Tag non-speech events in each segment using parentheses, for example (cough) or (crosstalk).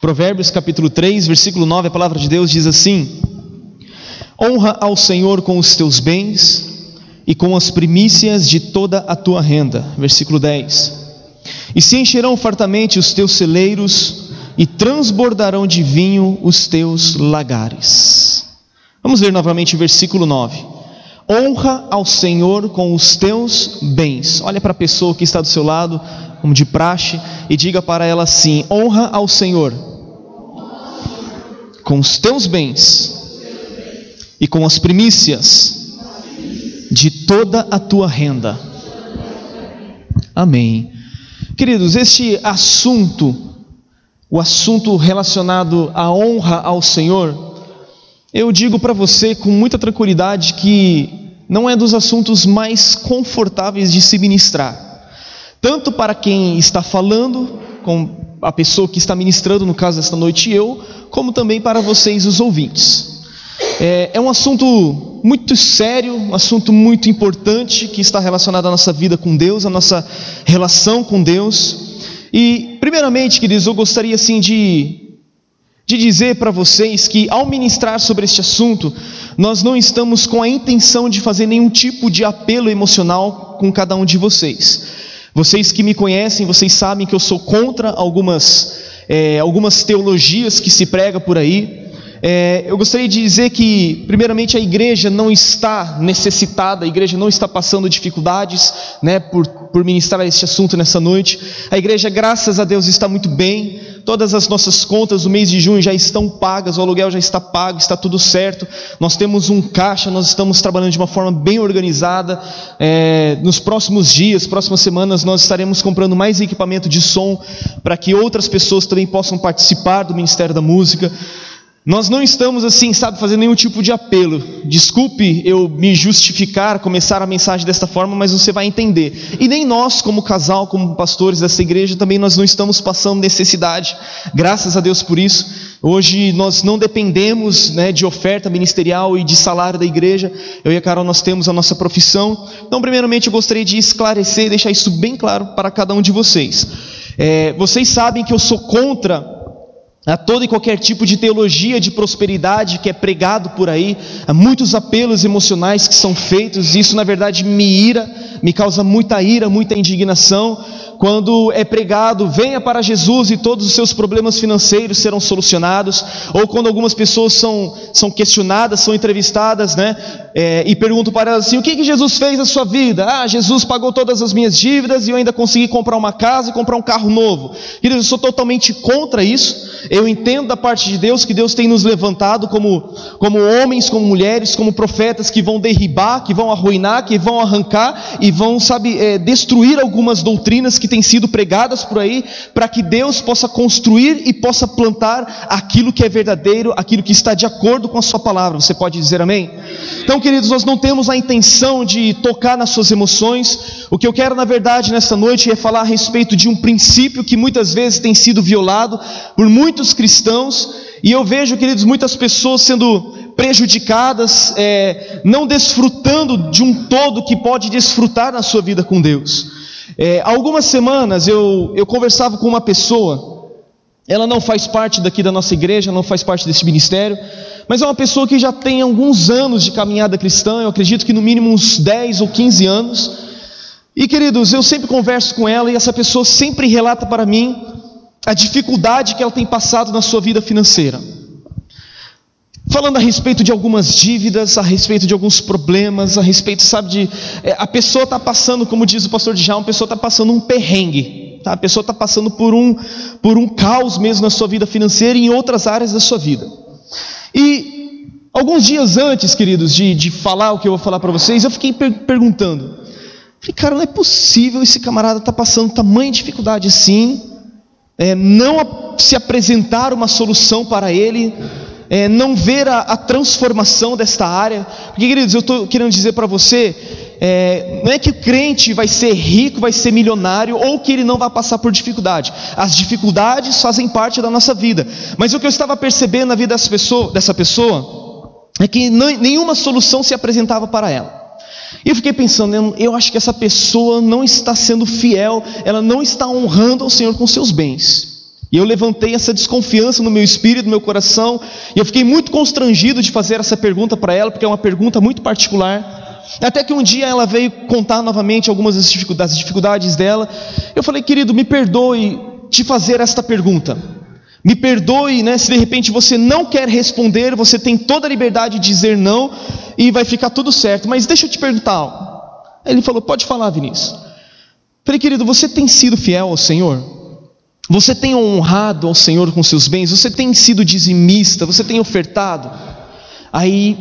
Provérbios capítulo 3, versículo 9, a palavra de Deus diz assim: Honra ao Senhor com os teus bens e com as primícias de toda a tua renda. Versículo 10. E se encherão fartamente os teus celeiros e transbordarão de vinho os teus lagares. Vamos ler novamente o versículo 9. Honra ao Senhor com os teus bens. Olha para a pessoa que está do seu lado, como de praxe, e diga para ela assim: honra ao Senhor com os teus bens e com as primícias de toda a tua renda. Amém. Queridos, este assunto, o assunto relacionado à honra ao Senhor, eu digo para você com muita tranquilidade que não é dos assuntos mais confortáveis de se ministrar tanto para quem está falando, com a pessoa que está ministrando, no caso desta noite eu, como também para vocês, os ouvintes. É, é um assunto muito sério, um assunto muito importante que está relacionado à nossa vida com Deus, à nossa relação com Deus. E, primeiramente, queridos, eu gostaria assim de, de dizer para vocês que, ao ministrar sobre este assunto, nós não estamos com a intenção de fazer nenhum tipo de apelo emocional com cada um de vocês. Vocês que me conhecem, vocês sabem que eu sou contra algumas, é, algumas teologias que se prega por aí. É, eu gostaria de dizer que, primeiramente, a igreja não está necessitada, a igreja não está passando dificuldades né, por, por ministrar este assunto nessa noite. A igreja, graças a Deus, está muito bem. Todas as nossas contas do mês de junho já estão pagas, o aluguel já está pago, está tudo certo. Nós temos um caixa, nós estamos trabalhando de uma forma bem organizada. É, nos próximos dias, próximas semanas, nós estaremos comprando mais equipamento de som para que outras pessoas também possam participar do Ministério da Música. Nós não estamos assim, sabe, fazendo nenhum tipo de apelo. Desculpe eu me justificar, começar a mensagem desta forma, mas você vai entender. E nem nós, como casal, como pastores dessa igreja, também nós não estamos passando necessidade. Graças a Deus por isso. Hoje nós não dependemos né, de oferta ministerial e de salário da igreja. Eu e a Carol nós temos a nossa profissão. Então, primeiramente, eu gostaria de esclarecer e deixar isso bem claro para cada um de vocês. É, vocês sabem que eu sou contra a todo e qualquer tipo de teologia de prosperidade que é pregado por aí, há muitos apelos emocionais que são feitos, e isso na verdade me ira, me causa muita ira, muita indignação, quando é pregado, venha para Jesus e todos os seus problemas financeiros serão solucionados, ou quando algumas pessoas são, são questionadas, são entrevistadas, né, é, e perguntam para elas assim: o que, que Jesus fez na sua vida? Ah, Jesus pagou todas as minhas dívidas e eu ainda consegui comprar uma casa e comprar um carro novo. Queridos, eu sou totalmente contra isso. Eu entendo da parte de Deus que Deus tem nos levantado como, como homens, como mulheres, como profetas que vão derribar, que vão arruinar, que vão arrancar e vão, sabe, é, destruir algumas doutrinas que que têm sido pregadas por aí, para que Deus possa construir e possa plantar aquilo que é verdadeiro, aquilo que está de acordo com a Sua palavra. Você pode dizer amém? Então, queridos, nós não temos a intenção de tocar nas suas emoções. O que eu quero, na verdade, nesta noite é falar a respeito de um princípio que muitas vezes tem sido violado por muitos cristãos. E eu vejo, queridos, muitas pessoas sendo prejudicadas, é, não desfrutando de um todo que pode desfrutar na sua vida com Deus. É, algumas semanas eu, eu conversava com uma pessoa, ela não faz parte daqui da nossa igreja, não faz parte desse ministério, mas é uma pessoa que já tem alguns anos de caminhada cristã, eu acredito que no mínimo uns 10 ou 15 anos. E queridos, eu sempre converso com ela e essa pessoa sempre relata para mim a dificuldade que ela tem passado na sua vida financeira falando a respeito de algumas dívidas, a respeito de alguns problemas, a respeito, sabe, de. É, a pessoa está passando, como diz o pastor Djalma, a pessoa está passando um perrengue, tá? a pessoa está passando por um, por um caos mesmo na sua vida financeira e em outras áreas da sua vida. E alguns dias antes, queridos, de, de falar o que eu vou falar para vocês, eu fiquei per perguntando. Falei, cara, não é possível esse camarada estar tá passando tamanha dificuldade assim, é, não se apresentar uma solução para ele é, não ver a, a, transformação desta área. Porque, queridos, eu estou querendo dizer para você, é, não é que o crente vai ser rico, vai ser milionário, ou que ele não vai passar por dificuldade. As dificuldades fazem parte da nossa vida. Mas o que eu estava percebendo na vida dessa pessoa, dessa pessoa é que não, nenhuma solução se apresentava para ela. E eu fiquei pensando, eu acho que essa pessoa não está sendo fiel, ela não está honrando ao Senhor com seus bens. E eu levantei essa desconfiança no meu espírito, no meu coração, e eu fiquei muito constrangido de fazer essa pergunta para ela, porque é uma pergunta muito particular. Até que um dia ela veio contar novamente algumas das dificuldades dela. Eu falei, querido, me perdoe de fazer esta pergunta. Me perdoe, né, se de repente você não quer responder, você tem toda a liberdade de dizer não e vai ficar tudo certo. Mas deixa eu te perguntar. Ele falou: Pode falar, Vinícius. Falei, querido, você tem sido fiel ao Senhor? Você tem honrado ao Senhor com seus bens? Você tem sido dizimista? Você tem ofertado? Aí,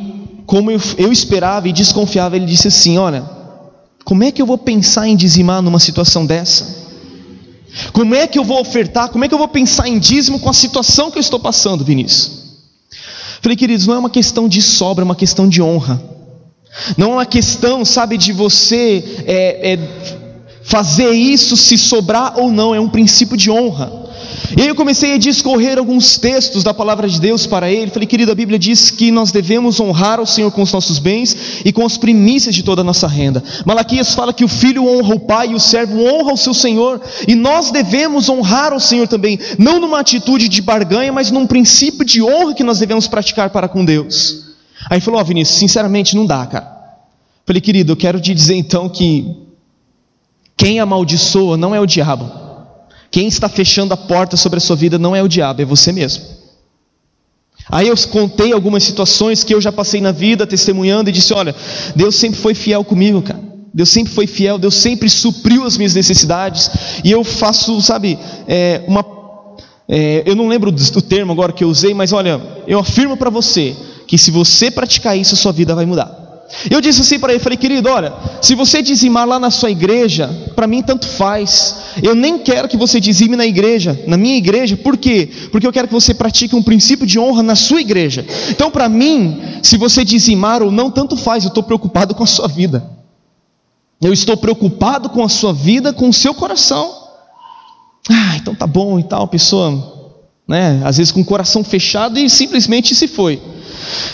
como eu, eu esperava e desconfiava, ele disse assim: Olha, como é que eu vou pensar em dizimar numa situação dessa? Como é que eu vou ofertar? Como é que eu vou pensar em dízimo com a situação que eu estou passando, Vinícius? Falei, queridos, não é uma questão de sobra, é uma questão de honra. Não é uma questão, sabe, de você é, é, fazer isso se sobrar ou não, é um princípio de honra. E aí eu comecei a discorrer alguns textos da palavra de Deus para ele. Falei, querido, a Bíblia diz que nós devemos honrar o Senhor com os nossos bens e com as primícias de toda a nossa renda. Malaquias fala que o filho honra o pai e o servo honra o seu Senhor. E nós devemos honrar o Senhor também, não numa atitude de barganha, mas num princípio de honra que nós devemos praticar para com Deus. Aí falou, ó oh, Vinícius, sinceramente não dá, cara. Falei, querido, eu quero te dizer então que quem amaldiçoa não é o diabo. Quem está fechando a porta sobre a sua vida não é o diabo, é você mesmo. Aí eu contei algumas situações que eu já passei na vida, testemunhando, e disse: Olha, Deus sempre foi fiel comigo, cara. Deus sempre foi fiel, Deus sempre supriu as minhas necessidades, e eu faço, sabe, é, uma. É, eu não lembro do termo agora que eu usei, mas olha, eu afirmo para você que se você praticar isso, a sua vida vai mudar. Eu disse assim para ele, falei, querido, olha, se você dizimar lá na sua igreja, para mim tanto faz. Eu nem quero que você dizime na igreja, na minha igreja, por quê? Porque eu quero que você pratique um princípio de honra na sua igreja. Então, para mim, se você dizimar ou não, tanto faz, eu estou preocupado com a sua vida. Eu estou preocupado com a sua vida, com o seu coração. Ah, então tá bom e tal, pessoa, né? Às vezes com o coração fechado e simplesmente se foi.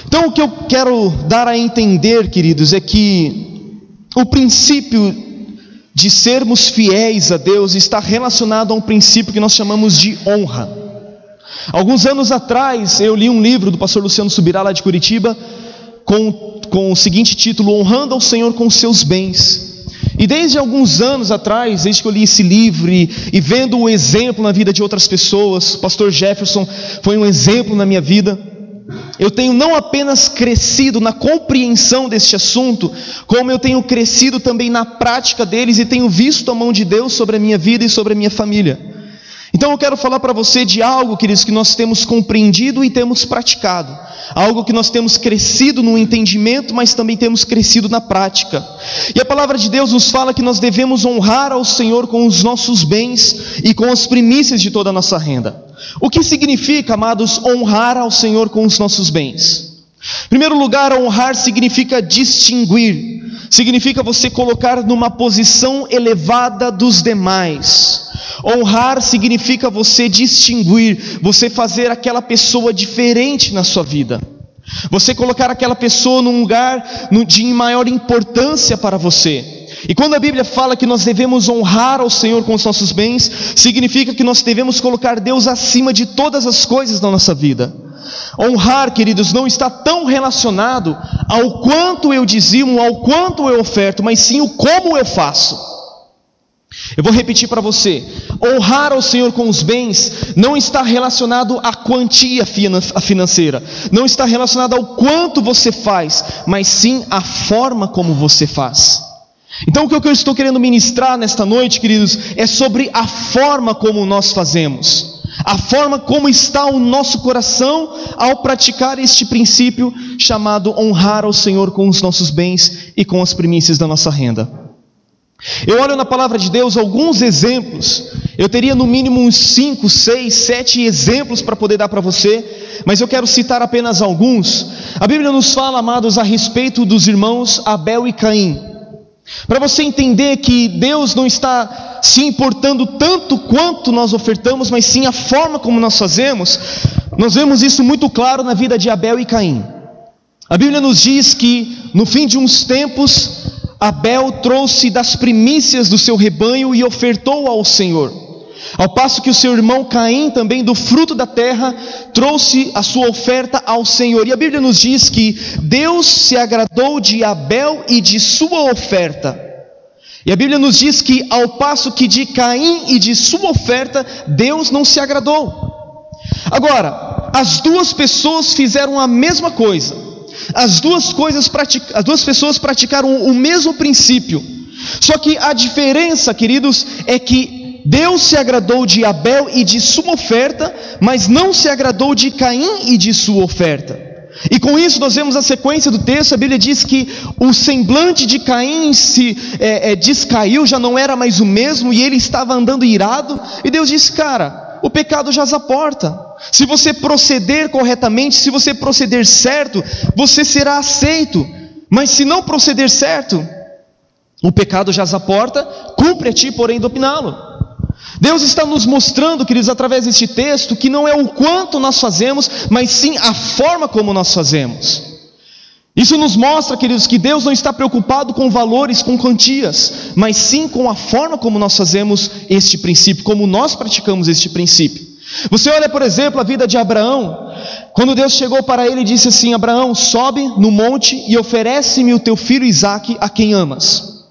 Então, o que eu quero dar a entender, queridos, é que o princípio de sermos fiéis a Deus está relacionado a um princípio que nós chamamos de honra. Alguns anos atrás, eu li um livro do pastor Luciano Subirá, lá de Curitiba, com, com o seguinte título: Honrando ao Senhor com seus bens. E desde alguns anos atrás, desde que eu li esse livro e, e vendo o exemplo na vida de outras pessoas, o pastor Jefferson foi um exemplo na minha vida eu tenho não apenas crescido na compreensão deste assunto, como eu tenho crescido também na prática deles e tenho visto a mão de Deus sobre a minha vida e sobre a minha família. Então eu quero falar para você de algo, queridos, que nós temos compreendido e temos praticado. Algo que nós temos crescido no entendimento, mas também temos crescido na prática. E a palavra de Deus nos fala que nós devemos honrar ao Senhor com os nossos bens e com as primícias de toda a nossa renda. O que significa, amados, honrar ao Senhor com os nossos bens? Em primeiro lugar, honrar significa distinguir, significa você colocar numa posição elevada dos demais. Honrar significa você distinguir, você fazer aquela pessoa diferente na sua vida. Você colocar aquela pessoa num lugar de maior importância para você. E quando a Bíblia fala que nós devemos honrar ao Senhor com os nossos bens, significa que nós devemos colocar Deus acima de todas as coisas na nossa vida. Honrar, queridos, não está tão relacionado ao quanto eu dizimo, ao quanto eu oferto, mas sim o como eu faço. Eu vou repetir para você: honrar ao Senhor com os bens não está relacionado à quantia financeira, não está relacionado ao quanto você faz, mas sim à forma como você faz. Então, o que eu estou querendo ministrar nesta noite, queridos, é sobre a forma como nós fazemos, a forma como está o nosso coração ao praticar este princípio chamado honrar ao Senhor com os nossos bens e com as primícias da nossa renda. Eu olho na palavra de Deus alguns exemplos, eu teria no mínimo uns 5, 6, 7 exemplos para poder dar para você, mas eu quero citar apenas alguns. A Bíblia nos fala, amados, a respeito dos irmãos Abel e Caim. Para você entender que Deus não está se importando tanto quanto nós ofertamos, mas sim a forma como nós fazemos, nós vemos isso muito claro na vida de Abel e Caim. A Bíblia nos diz que no fim de uns tempos, Abel trouxe das primícias do seu rebanho e ofertou ao Senhor. Ao passo que o seu irmão Caim, também do fruto da terra, trouxe a sua oferta ao Senhor. E a Bíblia nos diz que Deus se agradou de Abel e de sua oferta. E a Bíblia nos diz que, ao passo que de Caim e de sua oferta, Deus não se agradou. Agora, as duas pessoas fizeram a mesma coisa. As duas, coisas as duas pessoas praticaram o mesmo princípio. Só que a diferença, queridos, é que Deus se agradou de Abel e de sua oferta, mas não se agradou de Caim e de sua oferta. E com isso nós vemos a sequência do texto, a Bíblia diz que o semblante de Caim se é, é, descaiu, já não era mais o mesmo, e ele estava andando irado, e Deus disse: Cara, o pecado já a porta. Se você proceder corretamente, se você proceder certo, você será aceito. Mas se não proceder certo, o pecado já a porta, cumpre a ti, porém, dominá-lo. Deus está nos mostrando, queridos, através deste texto, que não é o quanto nós fazemos, mas sim a forma como nós fazemos. Isso nos mostra, queridos, que Deus não está preocupado com valores, com quantias, mas sim com a forma como nós fazemos este princípio, como nós praticamos este princípio. Você olha, por exemplo, a vida de Abraão, quando Deus chegou para ele e disse assim: Abraão, sobe no monte e oferece-me o teu filho Isaque, a quem amas.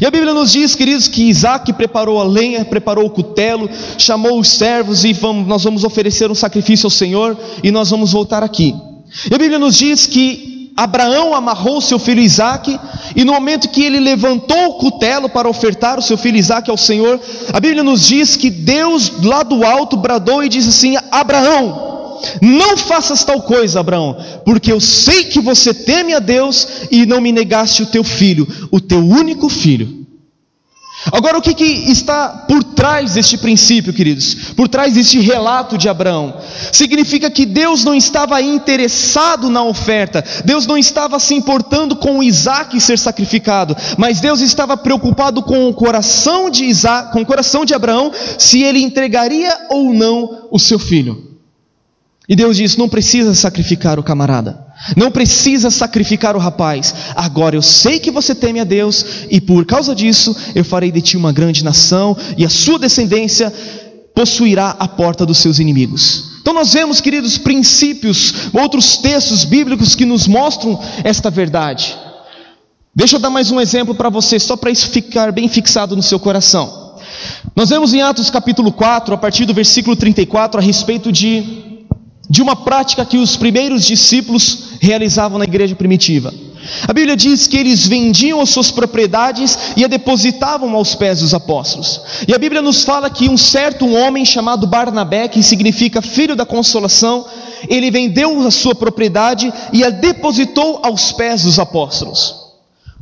E a Bíblia nos diz, queridos, que Isaac preparou a lenha, preparou o cutelo, chamou os servos e vamos, nós vamos oferecer um sacrifício ao Senhor e nós vamos voltar aqui. E a Bíblia nos diz que Abraão amarrou seu filho Isaac e no momento que ele levantou o cutelo para ofertar o seu filho Isaac ao Senhor, a Bíblia nos diz que Deus lá do alto bradou e disse assim: Abraão, não faças tal coisa, Abraão, porque eu sei que você teme a Deus e não me negaste o teu filho, o teu único filho. Agora, o que, que, está por trás deste princípio, queridos? Por trás deste relato de Abraão? Significa que Deus não estava interessado na oferta, Deus não estava se importando com Isaac ser sacrificado, mas Deus estava preocupado com o coração de Isaac, com o coração de Abraão, se ele entregaria ou não o seu filho. E Deus diz: não precisa sacrificar o camarada, não precisa sacrificar o rapaz. Agora eu sei que você teme a Deus, e por causa disso eu farei de ti uma grande nação, e a sua descendência possuirá a porta dos seus inimigos. Então nós vemos, queridos, princípios, outros textos bíblicos que nos mostram esta verdade. Deixa eu dar mais um exemplo para você, só para isso ficar bem fixado no seu coração. Nós vemos em Atos capítulo 4, a partir do versículo 34, a respeito de de uma prática que os primeiros discípulos realizavam na igreja primitiva. A Bíblia diz que eles vendiam as suas propriedades e a depositavam aos pés dos apóstolos. E a Bíblia nos fala que um certo homem chamado Barnabé, que significa filho da consolação, ele vendeu a sua propriedade e a depositou aos pés dos apóstolos.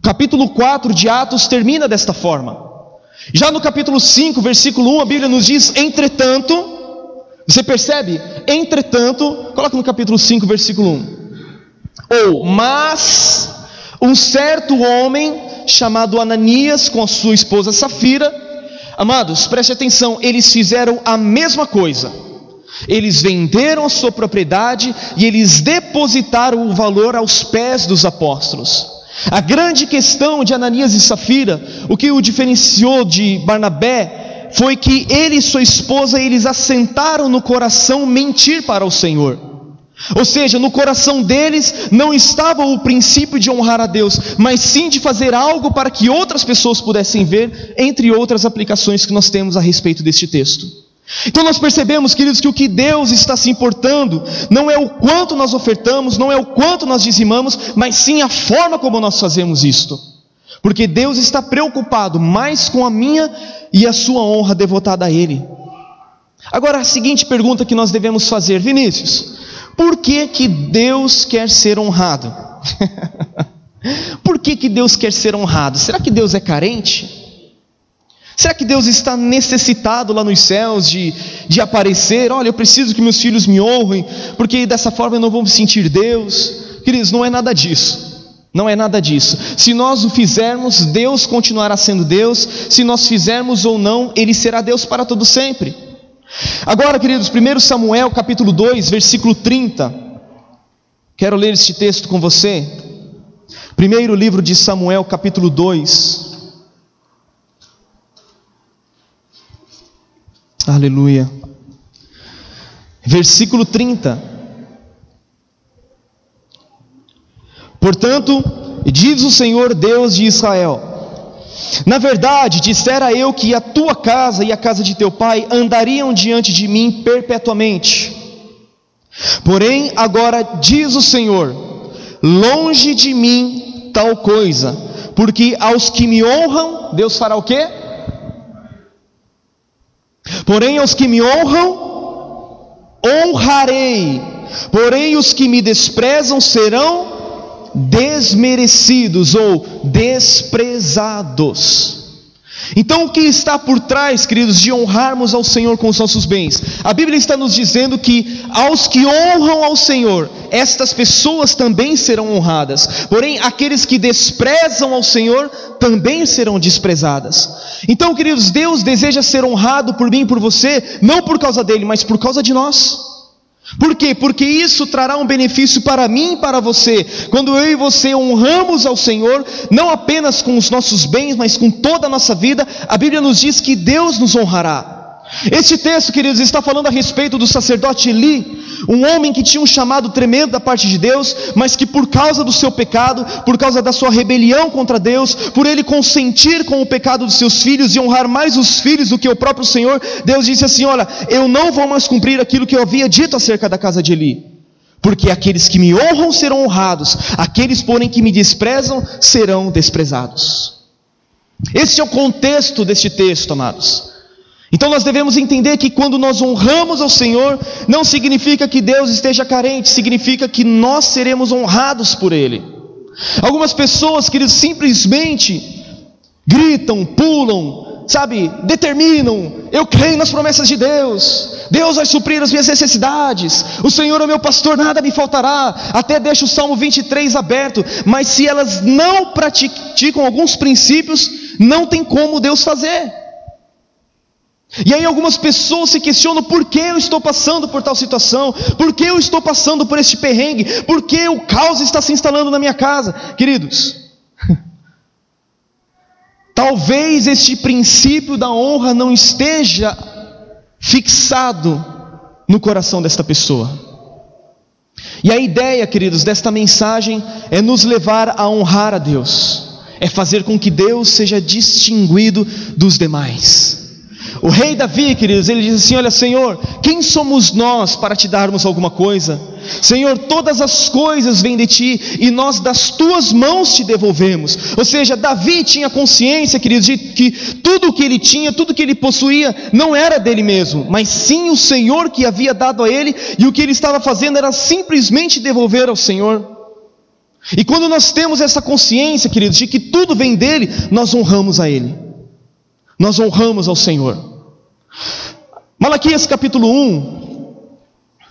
Capítulo 4 de Atos termina desta forma. Já no capítulo 5, versículo 1, a Bíblia nos diz: Entretanto, você percebe? Entretanto, coloca no capítulo 5, versículo 1. Ou, mas um certo homem chamado Ananias com a sua esposa Safira, amados, preste atenção, eles fizeram a mesma coisa. Eles venderam a sua propriedade e eles depositaram o valor aos pés dos apóstolos. A grande questão de Ananias e Safira, o que o diferenciou de Barnabé foi que ele e sua esposa eles assentaram no coração mentir para o Senhor. Ou seja, no coração deles não estava o princípio de honrar a Deus, mas sim de fazer algo para que outras pessoas pudessem ver, entre outras aplicações que nós temos a respeito deste texto. Então nós percebemos, queridos, que o que Deus está se importando não é o quanto nós ofertamos, não é o quanto nós dizimamos, mas sim a forma como nós fazemos isto. Porque Deus está preocupado mais com a minha e a sua honra devotada a Ele. Agora, a seguinte pergunta que nós devemos fazer, Vinícius: por que, que Deus quer ser honrado? (laughs) por que, que Deus quer ser honrado? Será que Deus é carente? Será que Deus está necessitado lá nos céus de, de aparecer? Olha, eu preciso que meus filhos me honrem, porque dessa forma eu não vou me sentir Deus. Queridos, não é nada disso. Não é nada disso. Se nós o fizermos, Deus continuará sendo Deus. Se nós fizermos ou não, Ele será Deus para todo sempre. Agora, queridos, 1 Samuel capítulo 2, versículo 30. Quero ler este texto com você. Primeiro livro de Samuel, capítulo 2. Aleluia. Versículo 30. Portanto, diz o Senhor Deus de Israel: Na verdade, dissera eu que a tua casa e a casa de teu pai andariam diante de mim perpetuamente. Porém, agora diz o Senhor: Longe de mim tal coisa, porque aos que me honram, Deus fará o quê? Porém, aos que me honram, honrarei. Porém, os que me desprezam serão desmerecidos ou desprezados. Então, o que está por trás, queridos, de honrarmos ao Senhor com os nossos bens? A Bíblia está nos dizendo que aos que honram ao Senhor, estas pessoas também serão honradas. Porém, aqueles que desprezam ao Senhor também serão desprezadas. Então, queridos, Deus deseja ser honrado por mim e por você, não por causa dele, mas por causa de nós. Por quê? Porque isso trará um benefício para mim e para você. Quando eu e você honramos ao Senhor, não apenas com os nossos bens, mas com toda a nossa vida, a Bíblia nos diz que Deus nos honrará. Este texto, queridos, está falando a respeito do sacerdote Eli, um homem que tinha um chamado tremendo da parte de Deus, mas que por causa do seu pecado, por causa da sua rebelião contra Deus, por ele consentir com o pecado dos seus filhos e honrar mais os filhos do que o próprio Senhor, Deus disse assim: Olha, eu não vou mais cumprir aquilo que eu havia dito acerca da casa de Eli. Porque aqueles que me honram serão honrados, aqueles, porém, que me desprezam serão desprezados. Esse é o contexto deste texto, amados. Então nós devemos entender que quando nós honramos ao Senhor, não significa que Deus esteja carente, significa que nós seremos honrados por Ele. Algumas pessoas, queridos, simplesmente gritam, pulam, sabe, determinam, eu creio nas promessas de Deus, Deus vai suprir as minhas necessidades, o Senhor é meu pastor, nada me faltará, até deixa o Salmo 23 aberto, mas se elas não praticam alguns princípios, não tem como Deus fazer. E aí algumas pessoas se questionam por que eu estou passando por tal situação, por que eu estou passando por este perrengue, por que o caos está se instalando na minha casa. Queridos, (laughs) talvez este princípio da honra não esteja fixado no coração desta pessoa. E a ideia, queridos, desta mensagem é nos levar a honrar a Deus, é fazer com que Deus seja distinguido dos demais. O rei Davi, queridos, ele diz assim: Olha, Senhor, quem somos nós para te darmos alguma coisa? Senhor, todas as coisas vêm de ti e nós das tuas mãos te devolvemos. Ou seja, Davi tinha consciência, queridos, de que tudo o que ele tinha, tudo que ele possuía, não era dele mesmo, mas sim o Senhor que havia dado a ele, e o que ele estava fazendo era simplesmente devolver ao Senhor. E quando nós temos essa consciência, queridos, de que tudo vem dele, nós honramos a ele. Nós honramos ao Senhor. Malaquias capítulo 1.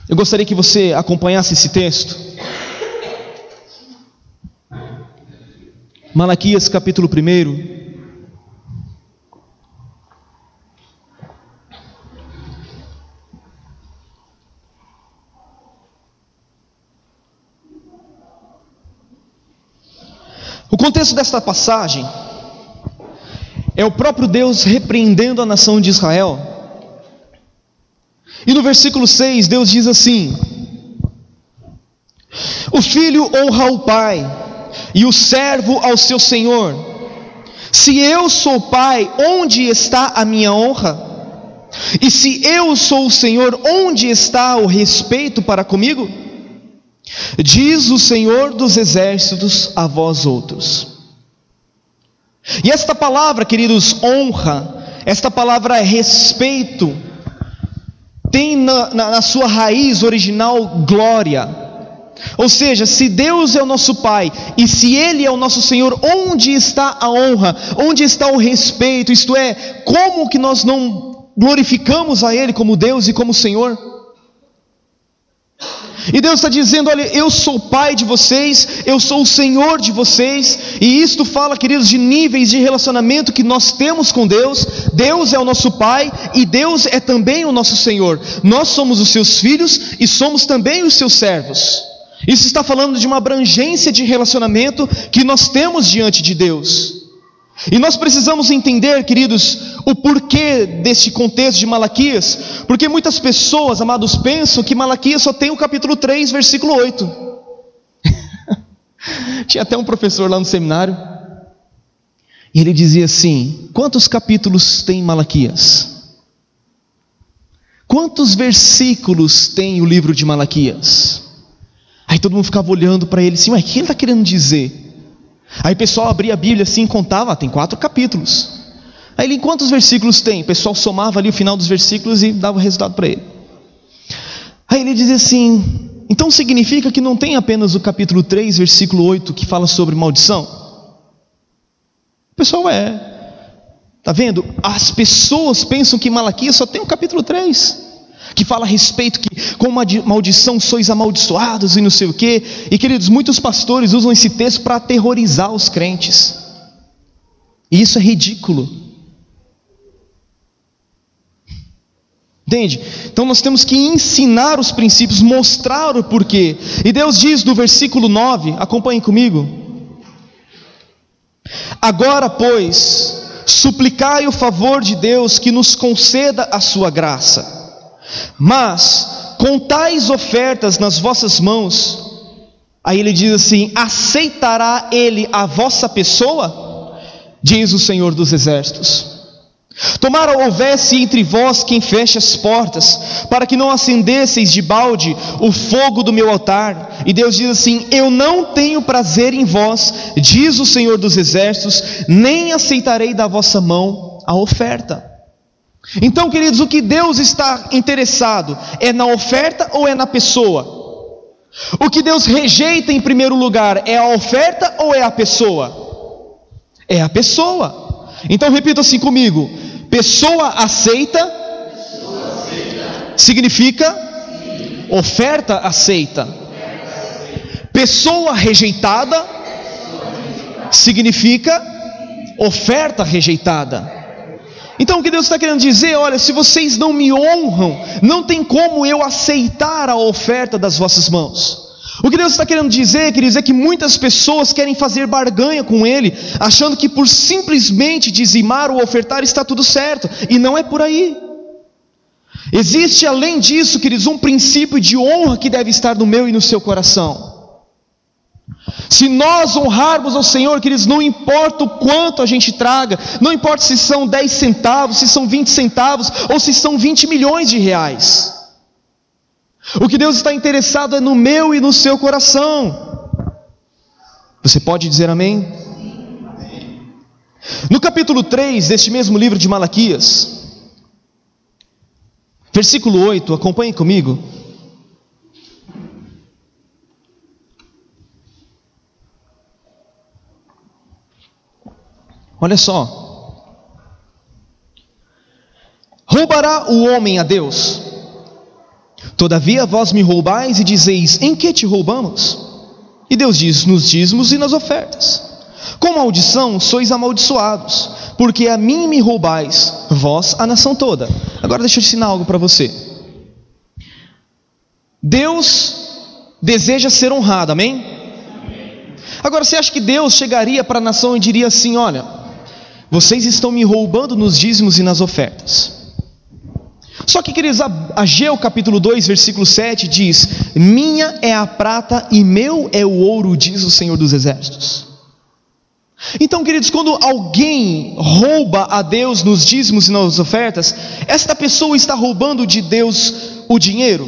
Eu gostaria que você acompanhasse esse texto. Malaquias capítulo 1. O contexto desta passagem é o próprio Deus repreendendo a nação de Israel. E no versículo 6, Deus diz assim: O filho honra o pai, e o servo ao seu senhor. Se eu sou pai, onde está a minha honra? E se eu sou o Senhor, onde está o respeito para comigo? Diz o Senhor dos exércitos a vós outros. E esta palavra, queridos, honra, esta palavra respeito, tem na, na, na, sua raiz original glória. Ou seja, se Deus é o nosso Pai e se Ele é o nosso Senhor, onde está a honra? Onde está o respeito? Isto é, como que nós não glorificamos a Ele como Deus e como Senhor? E Deus está dizendo: olha, eu sou pai de vocês, eu sou o Senhor de vocês, e isto fala, queridos, de níveis de relacionamento que nós temos com Deus. Deus é o nosso pai e Deus é também o nosso Senhor. Nós somos os seus filhos e somos também os seus servos. Isso está falando de uma abrangência de relacionamento que nós temos diante de Deus. E nós precisamos entender, queridos, o porquê deste contexto de Malaquias, porque muitas pessoas, amados, pensam que Malaquias só tem o capítulo 3, versículo 8. (laughs) Tinha até um professor lá no seminário, e ele dizia assim: Quantos capítulos tem Malaquias? Quantos versículos tem o livro de Malaquias? Aí todo mundo ficava olhando para ele assim, mas o que ele está querendo dizer? Aí o pessoal abria a Bíblia assim e contava, ah, tem quatro capítulos. Aí ele, quantos versículos tem? O pessoal somava ali o final dos versículos e dava o resultado para ele. Aí ele dizia assim: então significa que não tem apenas o capítulo 3, versículo 8, que fala sobre maldição? O pessoal é. Está vendo? As pessoas pensam que Malaquias só tem o capítulo 3 que fala a respeito que com uma maldição sois amaldiçoados e não sei o quê. E queridos, muitos pastores usam esse texto para aterrorizar os crentes. E isso é ridículo. Entende? Então nós temos que ensinar os princípios, mostrar o porquê. E Deus diz no versículo 9, acompanhem comigo. Agora, pois, suplicai o favor de Deus que nos conceda a sua graça mas com tais ofertas nas vossas mãos, aí ele diz assim: aceitará ele a vossa pessoa? Diz o Senhor dos Exércitos. Tomara houvesse entre vós quem feche as portas, para que não acendesseis de balde o fogo do meu altar. E Deus diz assim: Eu não tenho prazer em vós, diz o Senhor dos Exércitos, nem aceitarei da vossa mão a oferta. Então, queridos, o que Deus está interessado é na oferta ou é na pessoa? O que Deus rejeita em primeiro lugar é a oferta ou é a pessoa? É a pessoa. Então repita assim comigo: pessoa aceita, pessoa significa oferta aceita. Pessoa rejeitada significa oferta rejeitada. Então o que Deus está querendo dizer, olha, se vocês não me honram, não tem como eu aceitar a oferta das vossas mãos. O que Deus está querendo dizer, queridos, é que muitas pessoas querem fazer barganha com Ele, achando que por simplesmente dizimar ou ofertar está tudo certo, e não é por aí. Existe além disso, queridos, um princípio de honra que deve estar no meu e no seu coração. Se nós honrarmos ao Senhor, queridos, não importa o quanto a gente traga, não importa se são 10 centavos, se são 20 centavos ou se são 20 milhões de reais. O que Deus está interessado é no meu e no seu coração. Você pode dizer amém? No capítulo 3 deste mesmo livro de Malaquias, versículo 8, acompanhe comigo. Olha só. Roubará o homem a Deus? Todavia vós me roubais e dizeis: Em que te roubamos? E Deus diz: Nos dízimos e nas ofertas. Com maldição sois amaldiçoados, porque a mim me roubais, vós a nação toda. Agora deixa eu ensinar algo para você. Deus deseja ser honrado, amém? Agora você acha que Deus chegaria para a nação e diria assim: Olha, vocês estão me roubando nos dízimos e nas ofertas. Só que, queridos, Ageu capítulo 2, versículo 7 diz: Minha é a prata e meu é o ouro, diz o Senhor dos Exércitos. Então, queridos, quando alguém rouba a Deus nos dízimos e nas ofertas, esta pessoa está roubando de Deus o dinheiro.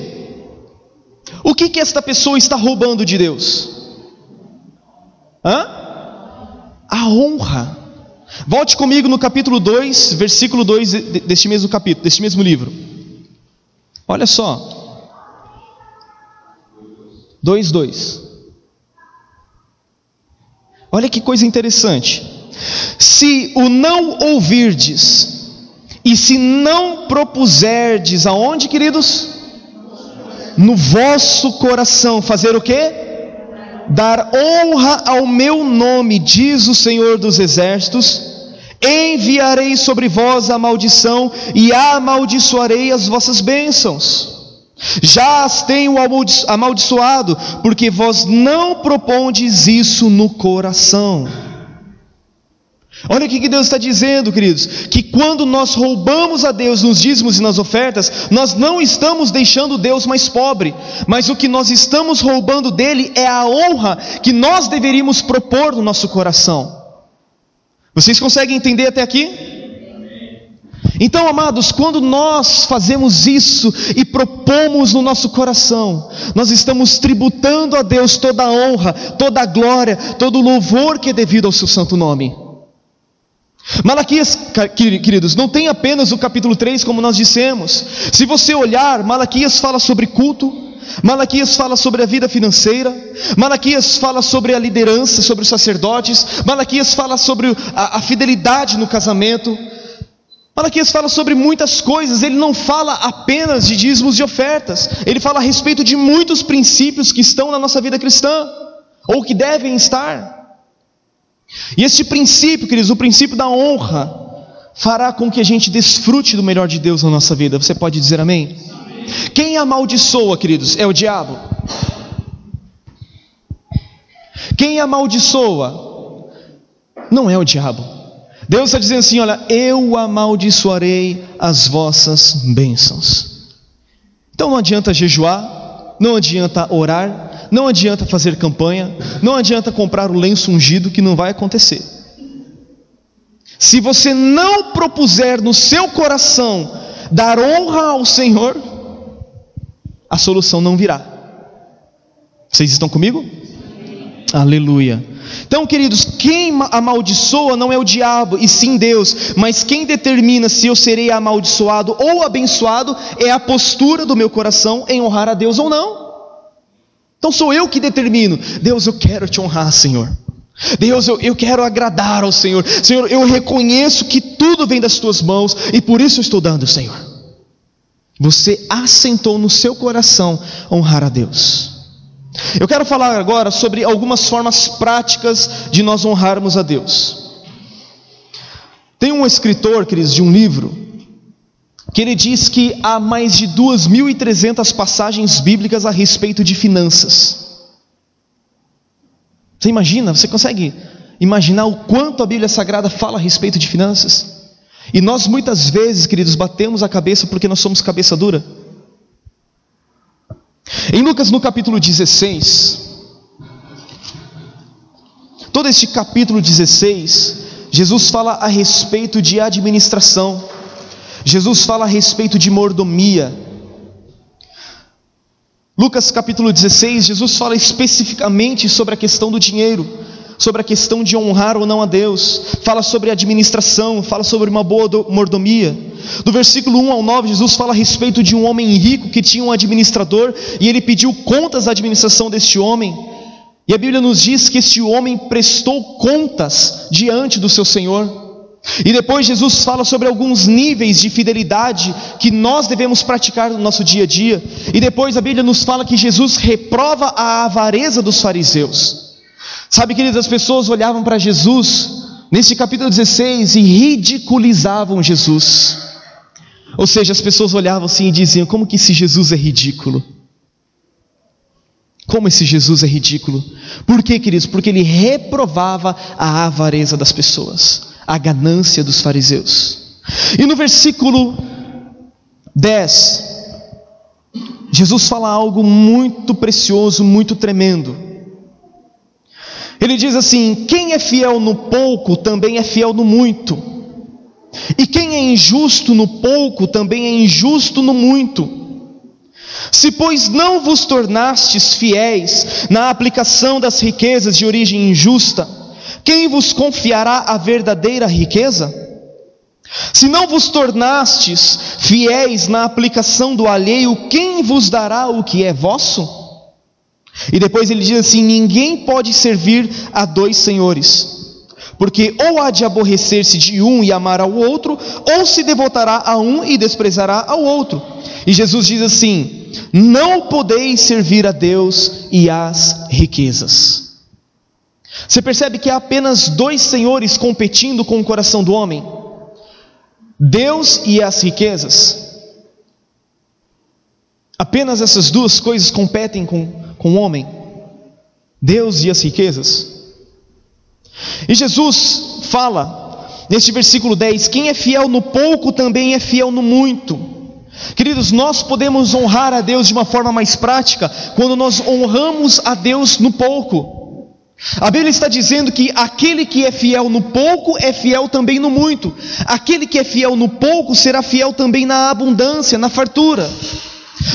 O que que esta pessoa está roubando de Deus? Hã? A honra. Volte comigo no capítulo 2, versículo 2 deste mesmo capítulo, deste mesmo livro. Olha só. 2, 2. Olha que coisa interessante. Se o não ouvirdes, e se não propuserdes, aonde, queridos? No vosso coração, fazer o quê? Dar honra ao meu nome, diz o Senhor dos Exércitos, enviarei sobre vós a maldição e amaldiçoarei as vossas bênçãos. Já as tenho amaldiçoado, porque vós não propondes isso no coração. Olha o que Deus está dizendo, queridos: que quando nós roubamos a Deus nos dízimos e nas ofertas, nós não estamos deixando Deus mais pobre, mas o que nós estamos roubando dele é a honra que nós deveríamos propor no nosso coração. Vocês conseguem entender até aqui? Então, amados, quando nós fazemos isso e propomos no nosso coração, nós estamos tributando a Deus toda a honra, toda a glória, todo o louvor que é devido ao seu santo nome. Malaquias, queridos, não tem apenas o capítulo 3, como nós dissemos. Se você olhar, Malaquias fala sobre culto, Malaquias fala sobre a vida financeira, Malaquias fala sobre a liderança, sobre os sacerdotes, Malaquias fala sobre a, a fidelidade no casamento. Malaquias fala sobre muitas coisas, ele não fala apenas de dízimos e ofertas, ele fala a respeito de muitos princípios que estão na nossa vida cristã, ou que devem estar. E este princípio, queridos, o princípio da honra, fará com que a gente desfrute do melhor de Deus na nossa vida. Você pode dizer amém? amém. Quem amaldiçoa, queridos, é o diabo. Quem amaldiçoa não é o diabo. Deus está dizendo assim: olha, eu amaldiçoarei as vossas bênçãos. Então não adianta jejuar, não adianta orar, não adianta fazer campanha, não adianta comprar o lenço ungido, que não vai acontecer. Se você não propuser no seu coração dar honra ao Senhor, a solução não virá. Vocês estão comigo? Aleluia. Então, queridos, quem amaldiçoa não é o diabo, e sim Deus, mas quem determina se eu serei amaldiçoado ou abençoado é a postura do meu coração em honrar a Deus ou não. Então sou eu que determino. Deus, eu quero te honrar, Senhor. Deus, eu, eu quero agradar ao Senhor. Senhor, eu reconheço que tudo vem das tuas mãos e por isso eu estou dando, Senhor. Você assentou no seu coração honrar a Deus. Eu quero falar agora sobre algumas formas práticas de nós honrarmos a Deus. Tem um escritor, queridos, de um livro, que ele diz que há mais de 2.300 passagens bíblicas a respeito de finanças. Você imagina, você consegue imaginar o quanto a Bíblia Sagrada fala a respeito de finanças? E nós muitas vezes, queridos, batemos a cabeça porque nós somos cabeça dura. Em Lucas, no capítulo 16, todo este capítulo 16, Jesus fala a respeito de administração. Jesus fala a respeito de mordomia. Lucas capítulo 16, Jesus fala especificamente sobre a questão do dinheiro, sobre a questão de honrar ou não a Deus, fala sobre administração, fala sobre uma boa mordomia. Do versículo 1 ao 9, Jesus fala a respeito de um homem rico que tinha um administrador e ele pediu contas da administração deste homem. E a Bíblia nos diz que este homem prestou contas diante do seu Senhor. E depois Jesus fala sobre alguns níveis de fidelidade que nós devemos praticar no nosso dia a dia. E depois a Bíblia nos fala que Jesus reprova a avareza dos fariseus. Sabe, queridos, as pessoas olhavam para Jesus nesse capítulo 16 e ridiculizavam Jesus. Ou seja, as pessoas olhavam assim e diziam: como que esse Jesus é ridículo? Como esse Jesus é ridículo? Por quê, queridos? Porque ele reprovava a avareza das pessoas a ganância dos fariseus. E no versículo 10, Jesus fala algo muito precioso, muito tremendo. Ele diz assim: Quem é fiel no pouco também é fiel no muito, e quem é injusto no pouco também é injusto no muito. Se, pois, não vos tornastes fiéis na aplicação das riquezas de origem injusta, quem vos confiará a verdadeira riqueza? Se não vos tornastes fiéis na aplicação do alheio, quem vos dará o que é vosso? E depois ele diz assim: ninguém pode servir a dois senhores, porque ou há de aborrecer-se de um e amar ao outro, ou se devotará a um e desprezará ao outro. E Jesus diz assim: não podeis servir a Deus e às riquezas. Você percebe que há apenas dois senhores competindo com o coração do homem: Deus e as riquezas. Apenas essas duas coisas competem com, com o homem: Deus e as riquezas. E Jesus fala neste versículo 10: quem é fiel no pouco também é fiel no muito. Queridos, nós podemos honrar a Deus de uma forma mais prática quando nós honramos a Deus no pouco. A Bíblia está dizendo que aquele que é fiel no pouco é fiel também no muito. Aquele que é fiel no pouco será fiel também na abundância, na fartura.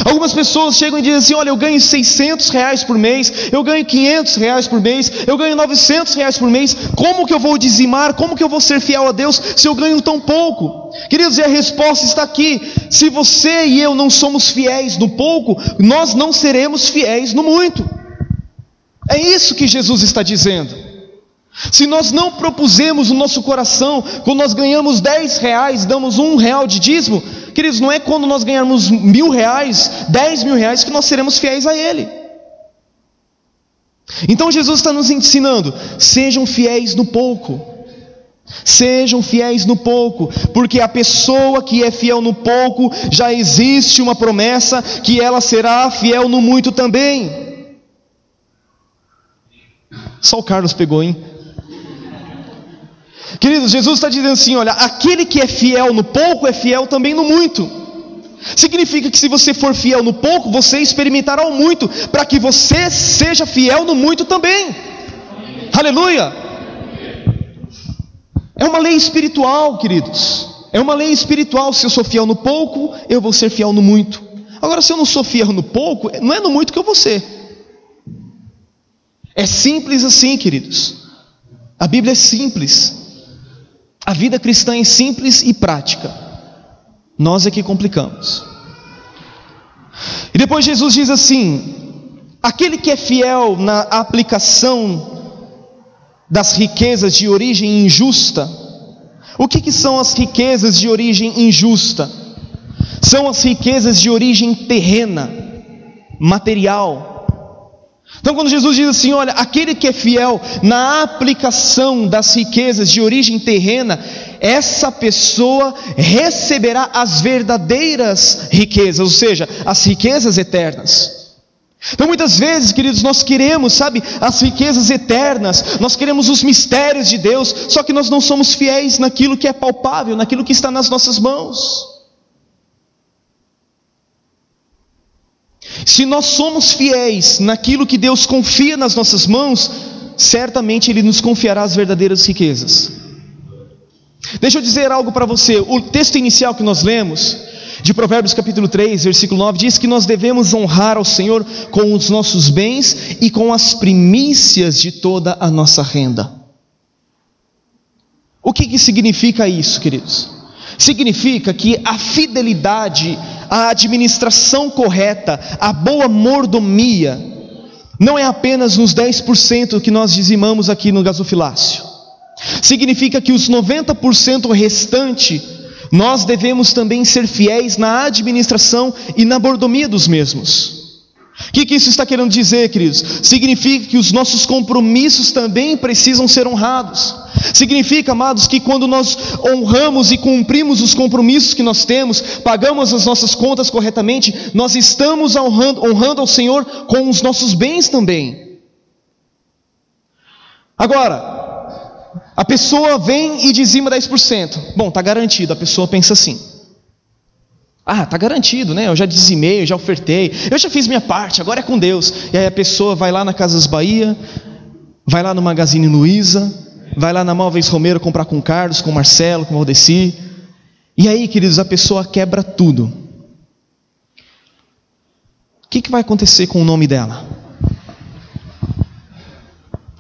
Algumas pessoas chegam e dizem assim: Olha, eu ganho 600 reais por mês, eu ganho 500 reais por mês, eu ganho 900 reais por mês. Como que eu vou dizimar? Como que eu vou ser fiel a Deus se eu ganho tão pouco? Queridos, e a resposta está aqui: se você e eu não somos fiéis no pouco, nós não seremos fiéis no muito. É isso que Jesus está dizendo. Se nós não propusemos no nosso coração, quando nós ganhamos 10 reais, damos um real de dízimo, queridos, não é quando nós ganharmos mil reais, 10 mil reais, que nós seremos fiéis a Ele. Então Jesus está nos ensinando: sejam fiéis no pouco. Sejam fiéis no pouco, porque a pessoa que é fiel no pouco, já existe uma promessa que ela será fiel no muito também. Só o Carlos pegou, hein? Queridos, Jesus está dizendo assim: olha, aquele que é fiel no pouco é fiel também no muito. Significa que se você for fiel no pouco, você experimentará o muito, para que você seja fiel no muito também. Aleluia! É uma lei espiritual, queridos. É uma lei espiritual. Se eu sou fiel no pouco, eu vou ser fiel no muito. Agora, se eu não sou fiel no pouco, não é no muito que eu vou ser. É simples assim, queridos. A Bíblia é simples. A vida cristã é simples e prática. Nós é que complicamos. E depois Jesus diz assim: aquele que é fiel na aplicação das riquezas de origem injusta. O que, que são as riquezas de origem injusta? São as riquezas de origem terrena, material então, quando Jesus diz assim: olha, aquele que é fiel na aplicação das riquezas de origem terrena, essa pessoa receberá as verdadeiras riquezas, ou seja, as riquezas eternas. Então, muitas vezes, queridos, nós queremos, sabe, as riquezas eternas, nós queremos os mistérios de Deus, só que nós não somos fiéis naquilo que é palpável, naquilo que está nas nossas mãos. Se nós somos fiéis naquilo que Deus confia nas nossas mãos, certamente Ele nos confiará as verdadeiras riquezas. Deixa eu dizer algo para você. O texto inicial que nós lemos, de Provérbios capítulo 3, versículo 9, diz que nós devemos honrar ao Senhor com os nossos bens e com as primícias de toda a nossa renda. O que, que significa isso, queridos? Significa que a fidelidade a administração correta, a boa mordomia, não é apenas nos 10% que nós dizimamos aqui no gasofilácio. Significa que os 90% restante, nós devemos também ser fiéis na administração e na mordomia dos mesmos. O que, que isso está querendo dizer, queridos? Significa que os nossos compromissos também precisam ser honrados. Significa, amados, que quando nós honramos e cumprimos os compromissos que nós temos, pagamos as nossas contas corretamente, nós estamos honrando, honrando ao Senhor com os nossos bens também. Agora, a pessoa vem e dizima 10%. Bom, está garantido, a pessoa pensa assim. Ah, tá garantido, né? Eu já dizimei, eu já ofertei, eu já fiz minha parte, agora é com Deus. E aí a pessoa vai lá na Casas Bahia, vai lá no Magazine Luiza, vai lá na Móveis Romero comprar com Carlos, com Marcelo, com Valdeci. E aí, queridos, a pessoa quebra tudo. O que, que vai acontecer com o nome dela?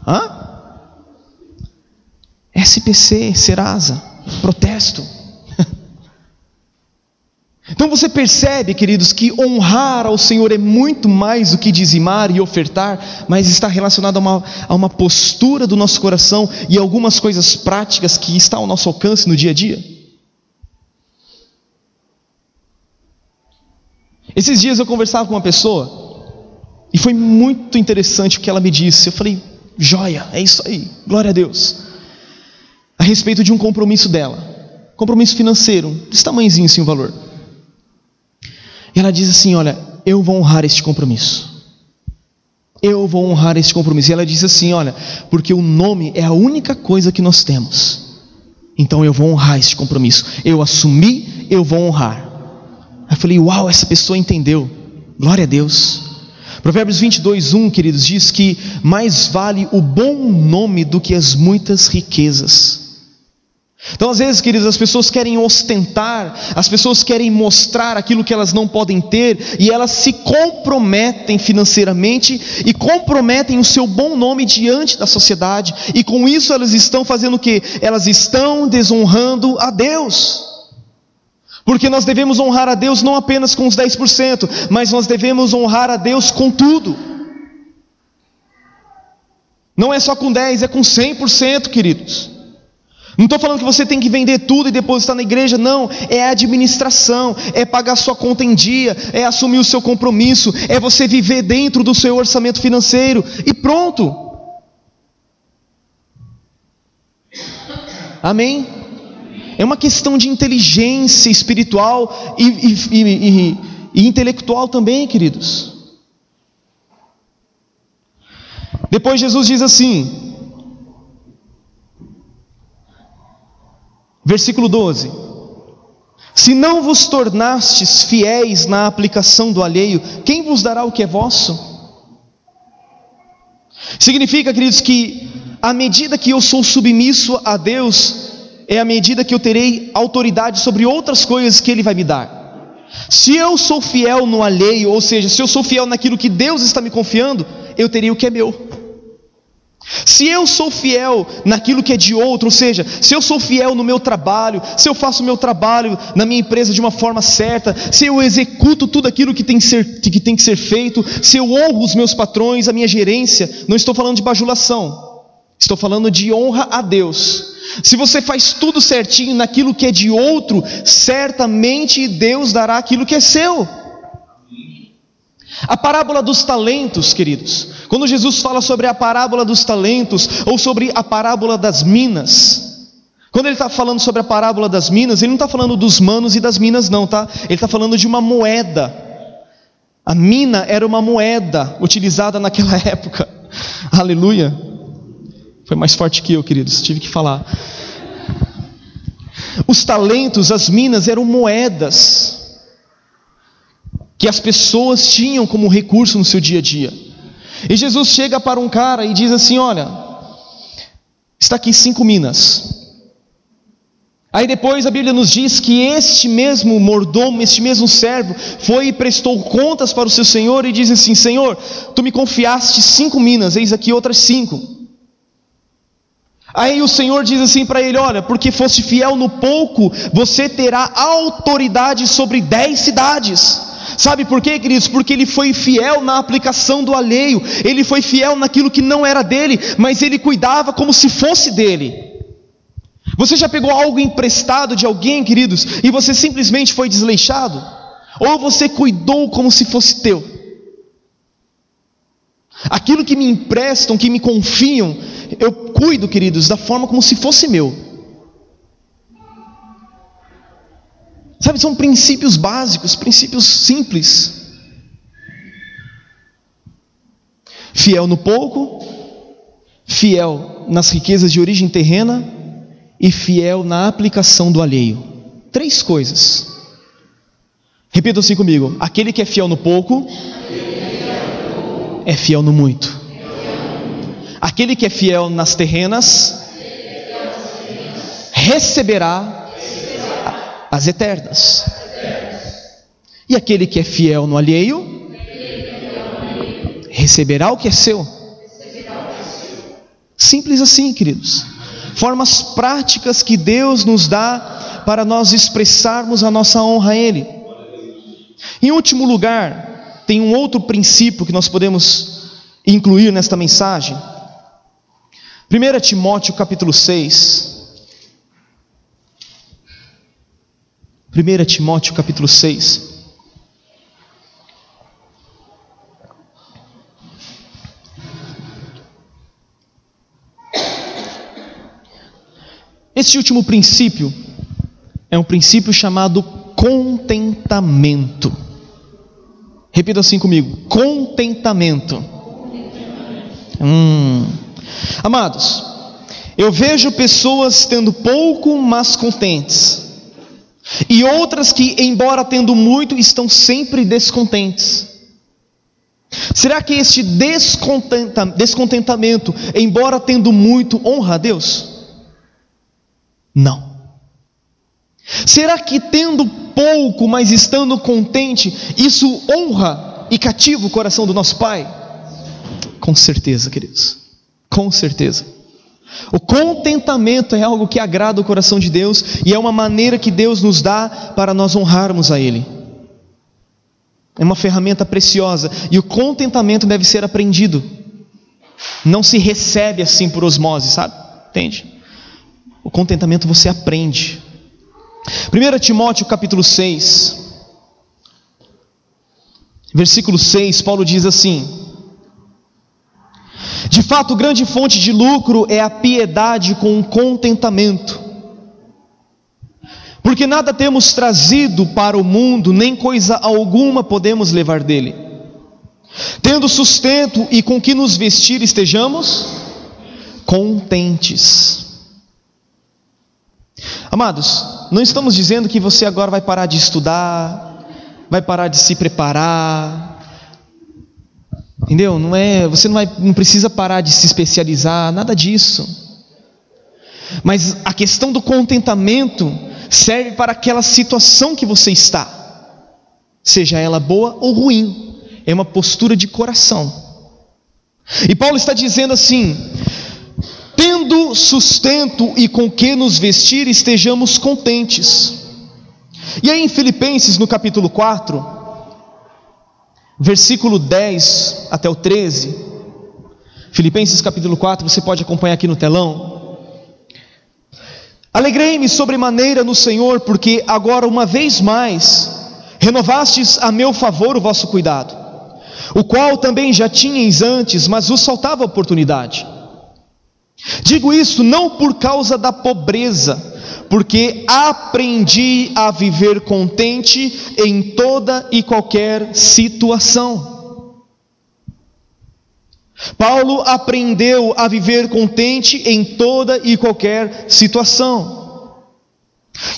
Hã? SPC, Serasa, protesto. Então você percebe, queridos, que honrar ao Senhor é muito mais do que dizimar e ofertar, mas está relacionado a uma, a uma postura do nosso coração e algumas coisas práticas que estão ao nosso alcance no dia a dia. Esses dias eu conversava com uma pessoa e foi muito interessante o que ela me disse. Eu falei, joia, é isso aí, glória a Deus. A respeito de um compromisso dela, compromisso financeiro, desse tamanhozinho assim o valor. E ela diz assim: Olha, eu vou honrar este compromisso. Eu vou honrar este compromisso. E ela diz assim: Olha, porque o nome é a única coisa que nós temos. Então eu vou honrar esse compromisso. Eu assumi, eu vou honrar. Aí eu falei: Uau, essa pessoa entendeu. Glória a Deus. Provérbios 22, 1, queridos, diz que mais vale o bom nome do que as muitas riquezas. Então, às vezes, queridos, as pessoas querem ostentar, as pessoas querem mostrar aquilo que elas não podem ter, e elas se comprometem financeiramente e comprometem o seu bom nome diante da sociedade, e com isso elas estão fazendo o que? Elas estão desonrando a Deus. Porque nós devemos honrar a Deus não apenas com os 10%, mas nós devemos honrar a Deus com tudo. Não é só com 10, é com 100%, queridos. Não estou falando que você tem que vender tudo e depositar na igreja, não. É administração, é pagar sua conta em dia, é assumir o seu compromisso, é você viver dentro do seu orçamento financeiro e pronto. Amém? é uma questão de inteligência espiritual e, e, e, e intelectual também, queridos. Depois Jesus diz assim, versículo 12: Se não vos tornastes fiéis na aplicação do alheio, quem vos dará o que é vosso? Significa, queridos, que à medida que eu sou submisso a Deus, é a medida que eu terei autoridade sobre outras coisas que Ele vai me dar. Se eu sou fiel no alheio, ou seja, se eu sou fiel naquilo que Deus está me confiando, eu terei o que é meu. Se eu sou fiel naquilo que é de outro, ou seja, se eu sou fiel no meu trabalho, se eu faço o meu trabalho na minha empresa de uma forma certa, se eu executo tudo aquilo que tem que ser, que tem que ser feito, se eu honro os meus patrões, a minha gerência, não estou falando de bajulação, estou falando de honra a Deus. Se você faz tudo certinho naquilo que é de outro, certamente Deus dará aquilo que é seu. A parábola dos talentos, queridos, quando Jesus fala sobre a parábola dos talentos ou sobre a parábola das minas, quando ele está falando sobre a parábola das minas, ele não está falando dos manos e das minas, não, tá? Ele está falando de uma moeda. A mina era uma moeda utilizada naquela (laughs) época. Aleluia. Foi mais forte que eu, queridos, tive que falar. Os talentos, as minas eram moedas que as pessoas tinham como recurso no seu dia a dia. E Jesus chega para um cara e diz assim: Olha, está aqui cinco minas. Aí depois a Bíblia nos diz que este mesmo mordomo, este mesmo servo, foi e prestou contas para o seu senhor e diz assim: Senhor, tu me confiaste cinco minas, eis aqui outras cinco. Aí o Senhor diz assim para ele: Olha, porque fosse fiel no pouco, você terá autoridade sobre dez cidades. Sabe por quê, queridos? Porque ele foi fiel na aplicação do alheio, ele foi fiel naquilo que não era dele, mas ele cuidava como se fosse dele. Você já pegou algo emprestado de alguém, queridos, e você simplesmente foi desleixado? Ou você cuidou como se fosse teu? Aquilo que me emprestam, que me confiam, eu cuido, queridos, da forma como se fosse meu. Sabe, são princípios básicos, princípios simples. Fiel no pouco, fiel nas riquezas de origem terrena e fiel na aplicação do alheio. Três coisas. Repita assim comigo: aquele que é fiel no pouco, é fiel no muito. Aquele que é fiel nas terrenas receberá as eternas. E aquele que é fiel no alheio receberá o que é seu. Simples assim, queridos. Formas práticas que Deus nos dá para nós expressarmos a nossa honra a Ele. Em último lugar, tem um outro princípio que nós podemos incluir nesta mensagem 1 Timóteo capítulo 6. 1 Timóteo capítulo 6. Este último princípio é um princípio chamado contentamento. Repita assim comigo: contentamento. Hum. Amados, Eu vejo pessoas tendo pouco, mas contentes. E outras que, embora tendo muito, estão sempre descontentes. Será que este descontenta, descontentamento, embora tendo muito, honra a Deus? Não. Será que tendo pouco, mas estando contente, isso honra e cativa o coração do nosso Pai? Com certeza, queridos. Com certeza. O contentamento é algo que agrada o coração de Deus e é uma maneira que Deus nos dá para nós honrarmos a Ele. É uma ferramenta preciosa e o contentamento deve ser aprendido. Não se recebe assim por osmose, sabe? Entende? O contentamento você aprende. 1 Timóteo capítulo 6, versículo 6, Paulo diz assim: de fato, grande fonte de lucro é a piedade com contentamento. Porque nada temos trazido para o mundo, nem coisa alguma podemos levar dele. Tendo sustento e com que nos vestir, estejamos contentes. Amados, não estamos dizendo que você agora vai parar de estudar, vai parar de se preparar, Entendeu? Não é, você não, vai, não precisa parar de se especializar, nada disso. Mas a questão do contentamento serve para aquela situação que você está, seja ela boa ou ruim, é uma postura de coração. E Paulo está dizendo assim: tendo sustento e com que nos vestir, estejamos contentes. E aí em Filipenses, no capítulo 4, versículo 10 até o 13, Filipenses capítulo 4, você pode acompanhar aqui no telão. Alegrei-me sobremaneira no Senhor, porque agora, uma vez mais, renovastes a meu favor o vosso cuidado, o qual também já tinhais antes, mas vos faltava oportunidade. Digo isso não por causa da pobreza, porque aprendi a viver contente em toda e qualquer situação. Paulo aprendeu a viver contente em toda e qualquer situação.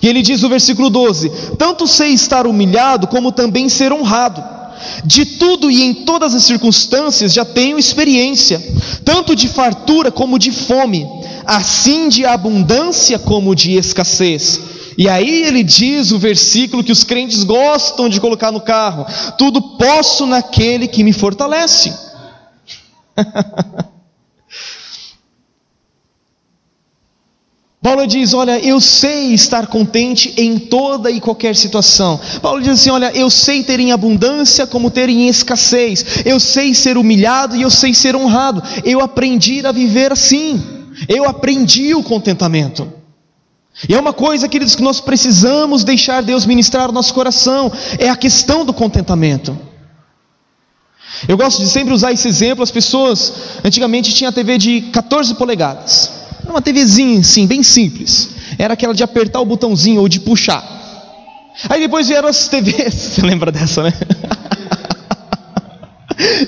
E ele diz no versículo 12: Tanto sei estar humilhado, como também ser honrado. De tudo e em todas as circunstâncias já tenho experiência, tanto de fartura como de fome assim de abundância como de escassez. E aí ele diz o versículo que os crentes gostam de colocar no carro: tudo posso naquele que me fortalece. (laughs) Paulo diz: Olha, eu sei estar contente em toda e qualquer situação. Paulo diz assim: Olha, eu sei ter em abundância como ter em escassez. Eu sei ser humilhado e eu sei ser honrado. Eu aprendi a viver assim. Eu aprendi o contentamento. E é uma coisa, queridos, que nós precisamos deixar Deus ministrar o nosso coração, é a questão do contentamento. Eu gosto de sempre usar esse exemplo, as pessoas antigamente tinham a TV de 14 polegadas. Era uma TVzinha assim, bem simples. Era aquela de apertar o botãozinho ou de puxar. Aí depois vieram as TVs, (laughs) você lembra dessa, né?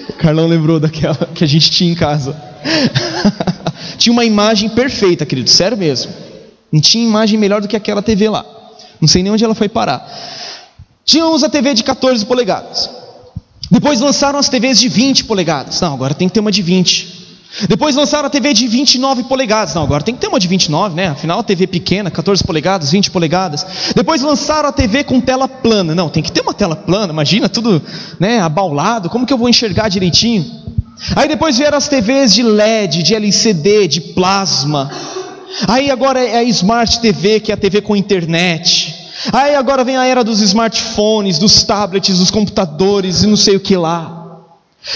o (laughs) Carlão lembrou daquela que a gente tinha em casa. (laughs) tinha uma imagem perfeita, querido, sério mesmo. Não tinha imagem melhor do que aquela TV lá. Não sei nem onde ela foi parar. Tínhamos a TV de 14 polegadas. Depois lançaram as TVs de 20 polegadas. Não, agora tem que ter uma de 20. Depois lançaram a TV de 29 polegadas. Não, agora tem que ter uma de 29, né? Afinal, a TV pequena, 14 polegadas, 20 polegadas. Depois lançaram a TV com tela plana. Não, tem que ter uma tela plana. Imagina tudo, né, abaulado. Como que eu vou enxergar direitinho? Aí depois vieram as TVs de LED, de LCD, de plasma. Aí agora é a Smart TV, que é a TV com internet. Aí agora vem a era dos smartphones, dos tablets, dos computadores e não sei o que lá.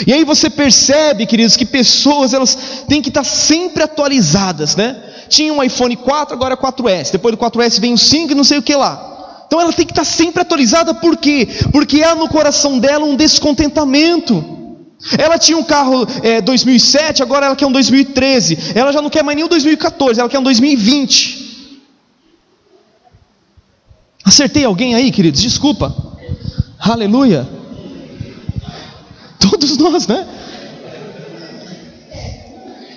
E aí você percebe, queridos, que pessoas elas têm que estar sempre atualizadas, né? Tinha um iPhone 4, agora é 4S. Depois do 4S vem o 5 e não sei o que lá. Então ela tem que estar sempre atualizada, por quê? Porque há no coração dela um descontentamento. Ela tinha um carro é, 2007, agora ela quer um 2013. Ela já não quer mais nem um 2014, ela quer um 2020. Acertei alguém aí, queridos? Desculpa. Aleluia. Todos nós, né?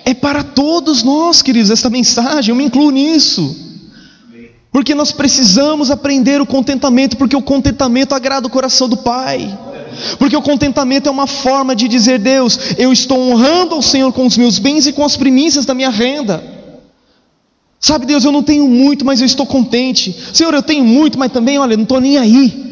É para todos nós, queridos, esta mensagem, eu me incluo nisso. Porque nós precisamos aprender o contentamento, porque o contentamento agrada o coração do Pai. Porque o contentamento é uma forma de dizer: Deus, eu estou honrando ao Senhor com os meus bens e com as primícias da minha renda. Sabe, Deus, eu não tenho muito, mas eu estou contente. Senhor, eu tenho muito, mas também, olha, não estou nem aí.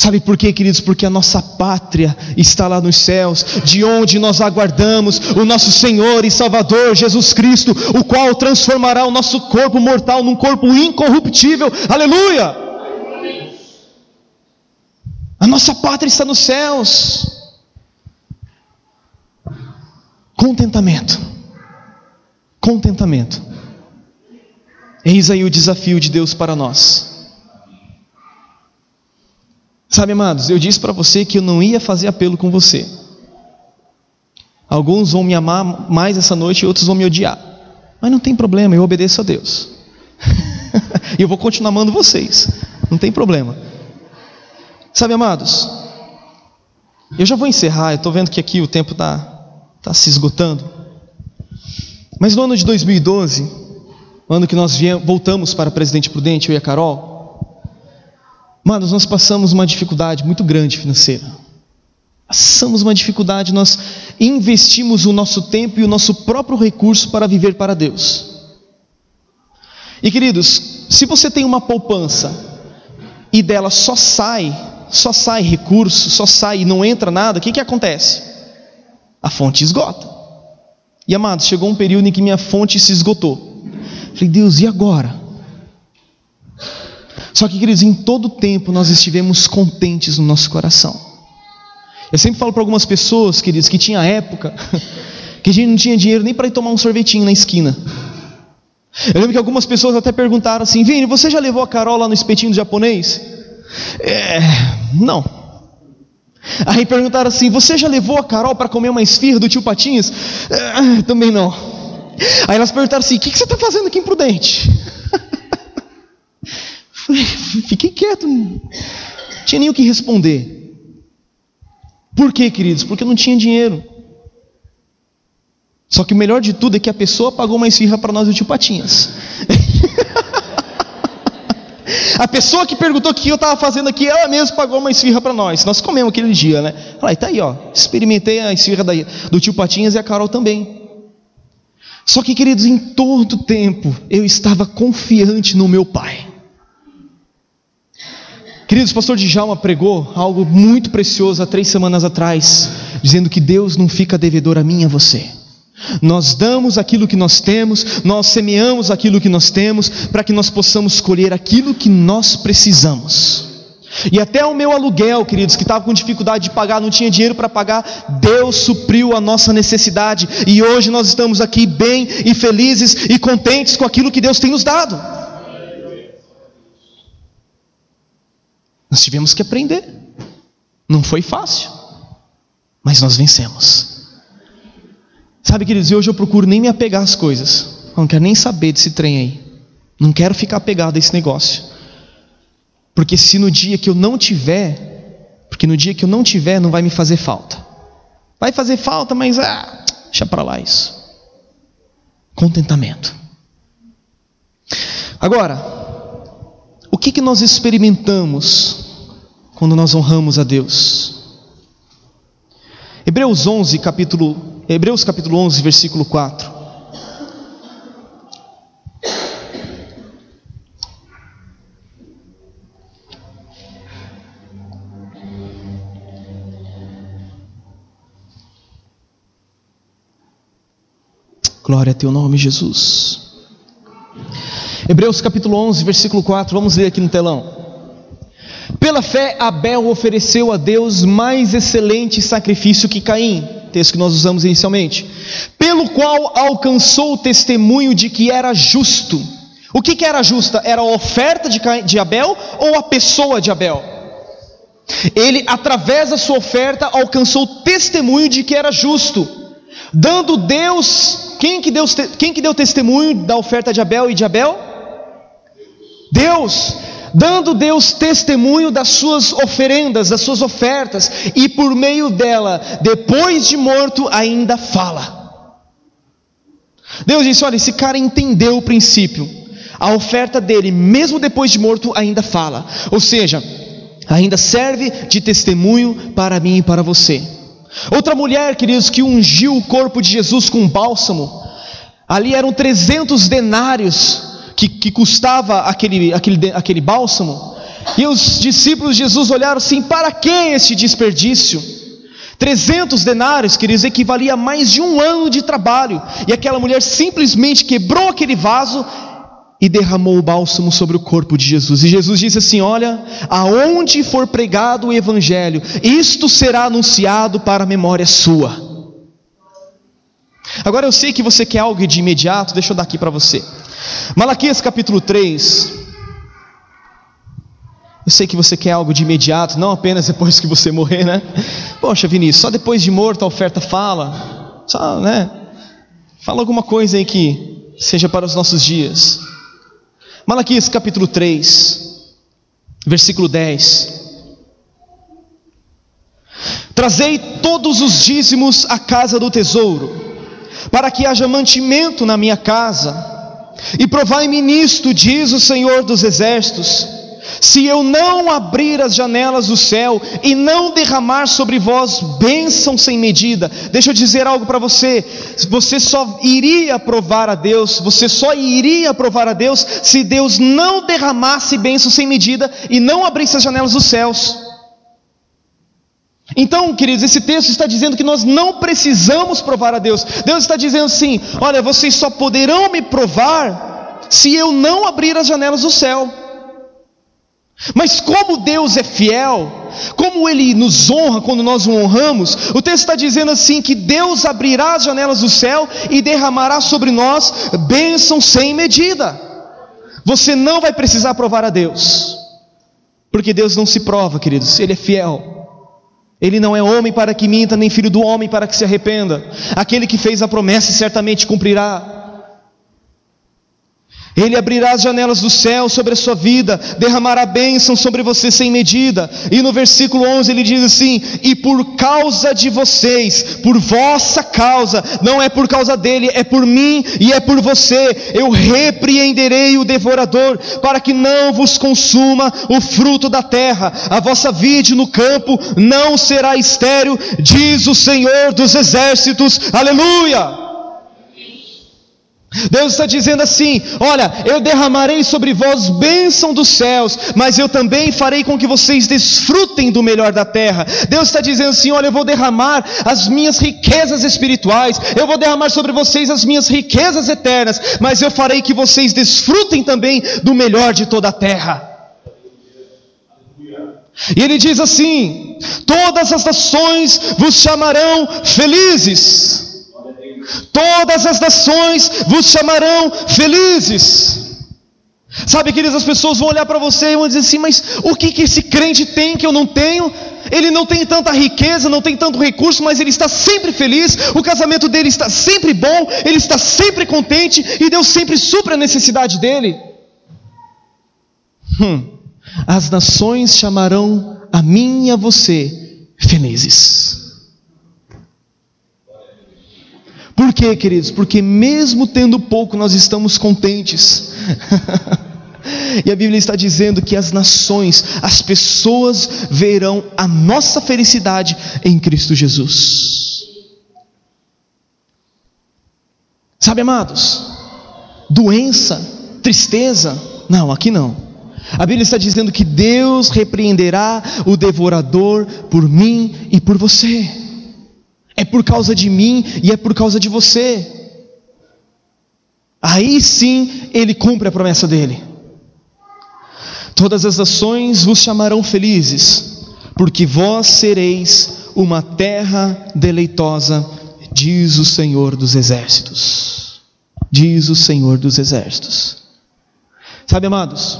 Sabe por quê, queridos? Porque a nossa pátria está lá nos céus, de onde nós aguardamos o nosso Senhor e Salvador Jesus Cristo, o qual transformará o nosso corpo mortal num corpo incorruptível. Aleluia! A nossa pátria está nos céus. Contentamento. Contentamento. Eis aí o desafio de Deus para nós. Sabe, amados, eu disse para você que eu não ia fazer apelo com você. Alguns vão me amar mais essa noite e outros vão me odiar. Mas não tem problema, eu obedeço a Deus. e (laughs) eu vou continuar amando vocês. Não tem problema. Sabe, amados, eu já vou encerrar, eu estou vendo que aqui o tempo está tá se esgotando. Mas no ano de 2012, ano que nós viemos, voltamos para Presidente Prudente, eu e a Carol, Manos, nós passamos uma dificuldade muito grande financeira. Passamos uma dificuldade, nós investimos o nosso tempo e o nosso próprio recurso para viver para Deus. E queridos, se você tem uma poupança e dela só sai, só sai recurso, só sai e não entra nada, o que, que acontece? A fonte esgota. E amados, chegou um período em que minha fonte se esgotou. Falei, Deus, e agora? Só que, queridos, em todo tempo nós estivemos contentes no nosso coração. Eu sempre falo para algumas pessoas, queridos, que tinha época (laughs) que a gente não tinha dinheiro nem para ir tomar um sorvetinho na esquina. Eu lembro que algumas pessoas até perguntaram assim: Vini, você já levou a Carol lá no espetinho do japonês? É, não. Aí perguntaram assim: Você já levou a Carol para comer uma esfirra do tio Patinhas? É, também não. Aí elas perguntaram assim: O que, que você está fazendo aqui imprudente? (laughs) Fiquei quieto, não tinha nem o que responder. Por quê, queridos? Porque eu não tinha dinheiro. Só que o melhor de tudo é que a pessoa pagou uma esfirra para nós do tio Patinhas. (laughs) a pessoa que perguntou o que eu estava fazendo aqui, ela mesma pagou uma esfirra para nós. Nós comemos aquele dia, né? Falei, tá aí, ó. Experimentei a esfirra do tio Patinhas e a Carol também. Só que, queridos, em todo tempo eu estava confiante no meu pai. Queridos, o pastor Djalma pregou algo muito precioso há três semanas atrás, dizendo que Deus não fica devedor a mim e a você. Nós damos aquilo que nós temos, nós semeamos aquilo que nós temos, para que nós possamos colher aquilo que nós precisamos. E até o meu aluguel, queridos, que estava com dificuldade de pagar, não tinha dinheiro para pagar, Deus supriu a nossa necessidade, e hoje nós estamos aqui bem e felizes e contentes com aquilo que Deus tem nos dado. Nós tivemos que aprender. Não foi fácil, mas nós vencemos. Sabe, queridos, hoje eu procuro nem me apegar às coisas. Eu não quero nem saber desse trem aí. Não quero ficar apegado a esse negócio. Porque se no dia que eu não tiver, porque no dia que eu não tiver, não vai me fazer falta. Vai fazer falta, mas ah, deixa para lá isso. Contentamento. Agora, o que, que nós experimentamos quando nós honramos a Deus? Hebreus 11, capítulo, Hebreus capítulo 11, versículo 4. Glória a teu nome, Jesus. Hebreus capítulo 11, versículo 4, vamos ler aqui no telão. Pela fé, Abel ofereceu a Deus mais excelente sacrifício que Caim, texto que nós usamos inicialmente, pelo qual alcançou o testemunho de que era justo. O que, que era justa? Era a oferta de, Caim, de Abel ou a pessoa de Abel? Ele, através da sua oferta, alcançou o testemunho de que era justo, dando Deus, quem que, Deus, quem que deu testemunho da oferta de Abel e de Abel? Deus, dando Deus testemunho das suas oferendas, das suas ofertas, e por meio dela, depois de morto, ainda fala. Deus disse: olha, esse cara entendeu o princípio. A oferta dele, mesmo depois de morto, ainda fala. Ou seja, ainda serve de testemunho para mim e para você. Outra mulher, queridos, que ungiu o corpo de Jesus com bálsamo, ali eram 300 denários que, que custava aquele, aquele, aquele bálsamo, e os discípulos de Jesus olharam assim: para que esse desperdício? 300 denários, queridos, equivalia a mais de um ano de trabalho, e aquela mulher simplesmente quebrou aquele vaso e derramou o bálsamo sobre o corpo de Jesus. E Jesus disse assim: Olha, aonde for pregado o evangelho, isto será anunciado para a memória sua. Agora eu sei que você quer algo de imediato, deixa eu dar aqui para você. Malaquias capítulo 3. Eu sei que você quer algo de imediato, não apenas depois que você morrer, né? Poxa, Vinícius, só depois de morto a oferta fala. Só, né? Fala alguma coisa aí que seja para os nossos dias. Malaquias capítulo 3, versículo 10. Trazei todos os dízimos à casa do tesouro, para que haja mantimento na minha casa, e provai-me nisto, diz o Senhor dos Exércitos se eu não abrir as janelas do céu e não derramar sobre vós bênção sem medida, deixa eu dizer algo para você: você só iria provar a Deus, você só iria provar a Deus se Deus não derramasse bênção sem medida e não abrisse as janelas dos céus. Então, queridos, esse texto está dizendo que nós não precisamos provar a Deus. Deus está dizendo assim: olha, vocês só poderão me provar se eu não abrir as janelas do céu. Mas como Deus é fiel, como Ele nos honra quando nós o honramos, o texto está dizendo assim: que Deus abrirá as janelas do céu e derramará sobre nós bênção sem medida. Você não vai precisar provar a Deus, porque Deus não se prova, queridos, Ele é fiel. Ele não é homem para que minta, nem filho do homem para que se arrependa. Aquele que fez a promessa certamente cumprirá. Ele abrirá as janelas do céu sobre a sua vida, derramará bênção sobre você sem medida. E no versículo 11 ele diz assim: E por causa de vocês, por vossa causa, não é por causa dele, é por mim e é por você, eu repreenderei o devorador, para que não vos consuma o fruto da terra. A vossa vide no campo não será estéril, diz o Senhor dos exércitos. Aleluia! Deus está dizendo assim: Olha, eu derramarei sobre vós bênção dos céus, mas eu também farei com que vocês desfrutem do melhor da terra. Deus está dizendo assim: Olha, eu vou derramar as minhas riquezas espirituais, eu vou derramar sobre vocês as minhas riquezas eternas, mas eu farei que vocês desfrutem também do melhor de toda a terra. E ele diz assim: Todas as nações vos chamarão felizes todas as nações vos chamarão felizes. Sabe, queridos, as pessoas vão olhar para você e vão dizer assim: mas o que, que esse crente tem que eu não tenho? Ele não tem tanta riqueza, não tem tanto recurso, mas ele está sempre feliz, o casamento dele está sempre bom, ele está sempre contente e Deus sempre supra a necessidade dele. Hum, as nações chamarão a mim e a você felizes. Por quê, queridos? Porque mesmo tendo pouco, nós estamos contentes. (laughs) e a Bíblia está dizendo que as nações, as pessoas verão a nossa felicidade em Cristo Jesus. Sabe, amados? Doença, tristeza, não, aqui não. A Bíblia está dizendo que Deus repreenderá o devorador por mim e por você é por causa de mim e é por causa de você. Aí sim ele cumpre a promessa dele. Todas as nações vos chamarão felizes, porque vós sereis uma terra deleitosa, diz o Senhor dos Exércitos. Diz o Senhor dos Exércitos. Sabe, amados,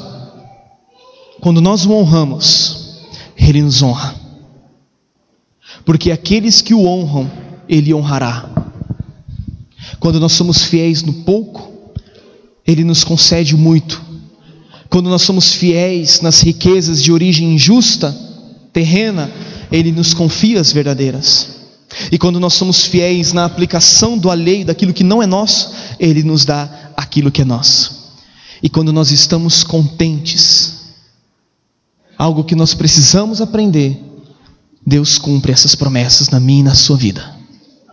quando nós o honramos, Ele nos honra porque aqueles que o honram, ele honrará. Quando nós somos fiéis no pouco, ele nos concede muito. Quando nós somos fiéis nas riquezas de origem injusta, terrena, ele nos confia as verdadeiras. E quando nós somos fiéis na aplicação do alheio, daquilo que não é nosso, ele nos dá aquilo que é nosso. E quando nós estamos contentes, algo que nós precisamos aprender Deus cumpre essas promessas na minha e na sua vida.